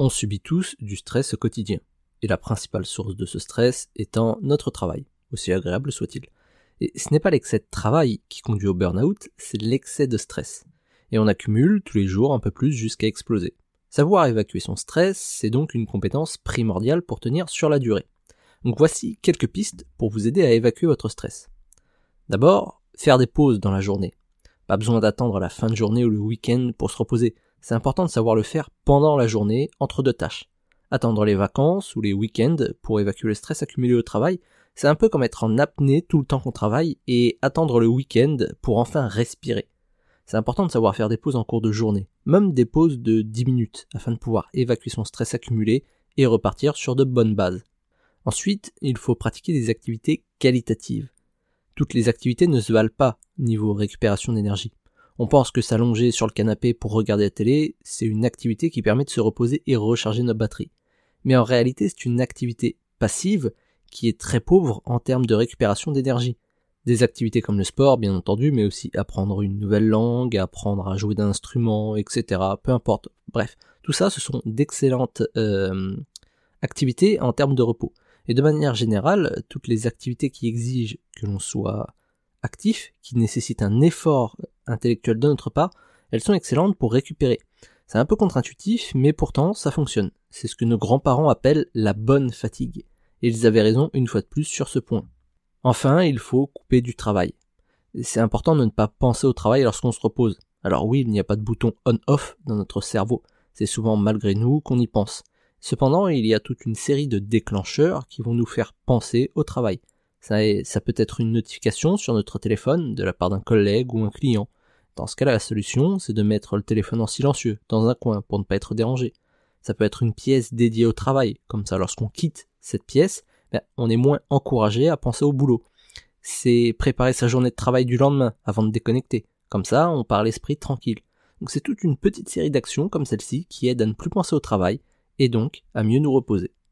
On subit tous du stress au quotidien, et la principale source de ce stress étant notre travail, aussi agréable soit-il. Et ce n'est pas l'excès de travail qui conduit au burn-out, c'est l'excès de stress. Et on accumule tous les jours un peu plus jusqu'à exploser. Savoir évacuer son stress, c'est donc une compétence primordiale pour tenir sur la durée. Donc voici quelques pistes pour vous aider à évacuer votre stress. D'abord, faire des pauses dans la journée. Pas besoin d'attendre la fin de journée ou le week-end pour se reposer. C'est important de savoir le faire pendant la journée, entre deux tâches. Attendre les vacances ou les week-ends pour évacuer le stress accumulé au travail, c'est un peu comme être en apnée tout le temps qu'on travaille et attendre le week-end pour enfin respirer. C'est important de savoir faire des pauses en cours de journée, même des pauses de 10 minutes, afin de pouvoir évacuer son stress accumulé et repartir sur de bonnes bases. Ensuite, il faut pratiquer des activités qualitatives. Toutes les activités ne se valent pas niveau récupération d'énergie. On pense que s'allonger sur le canapé pour regarder la télé, c'est une activité qui permet de se reposer et recharger notre batterie. Mais en réalité, c'est une activité passive qui est très pauvre en termes de récupération d'énergie. Des activités comme le sport, bien entendu, mais aussi apprendre une nouvelle langue, apprendre à jouer d'un instrument, etc. Peu importe. Bref, tout ça, ce sont d'excellentes euh, activités en termes de repos. Et de manière générale, toutes les activités qui exigent que l'on soit actif, qui nécessitent un effort intellectuel de notre part, elles sont excellentes pour récupérer. C'est un peu contre-intuitif, mais pourtant ça fonctionne. C'est ce que nos grands-parents appellent la bonne fatigue. Et ils avaient raison une fois de plus sur ce point. Enfin, il faut couper du travail. C'est important de ne pas penser au travail lorsqu'on se repose. Alors oui, il n'y a pas de bouton on-off dans notre cerveau. C'est souvent malgré nous qu'on y pense. Cependant, il y a toute une série de déclencheurs qui vont nous faire penser au travail. Ça, peut être une notification sur notre téléphone de la part d'un collègue ou un client. Dans ce cas-là, la solution, c'est de mettre le téléphone en silencieux, dans un coin, pour ne pas être dérangé. Ça peut être une pièce dédiée au travail, comme ça lorsqu'on quitte cette pièce, ben, on est moins encouragé à penser au boulot. C'est préparer sa journée de travail du lendemain avant de déconnecter. Comme ça, on part l'esprit tranquille. Donc c'est toute une petite série d'actions comme celle-ci qui aide à ne plus penser au travail et donc à mieux nous reposer.